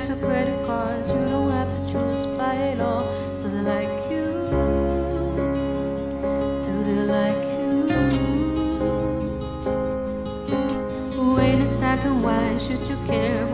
Max your credit cards. You don't have to choose, it all. So they like you. Do they like you? Wait a second, why should you care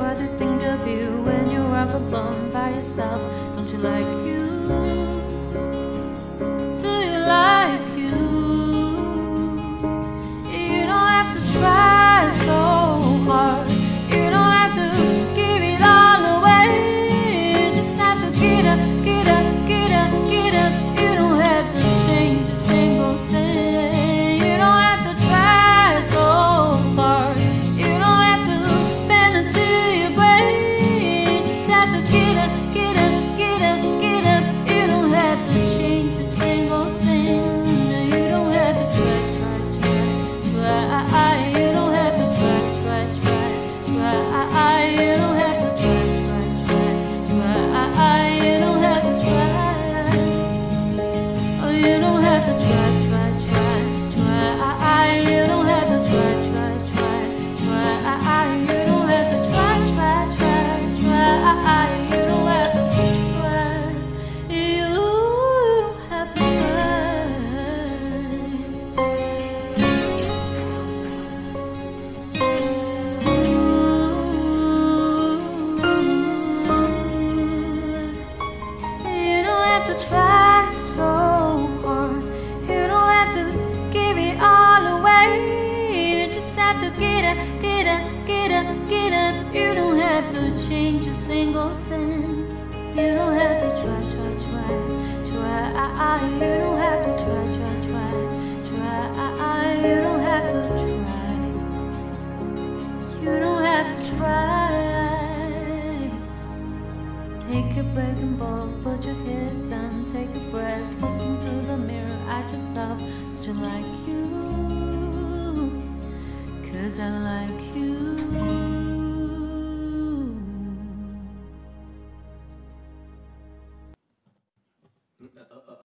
up, get up, get up, get up. You don't have to change a single thing. You don't have to try, try, try, try. Ah, ah, you don't have to try, try, try, try. Ah, you don't have to try. You don't have to try. Take a break and both, put your head down, take a breath, look into the mirror at yourself. Don't you like you? cause I like you.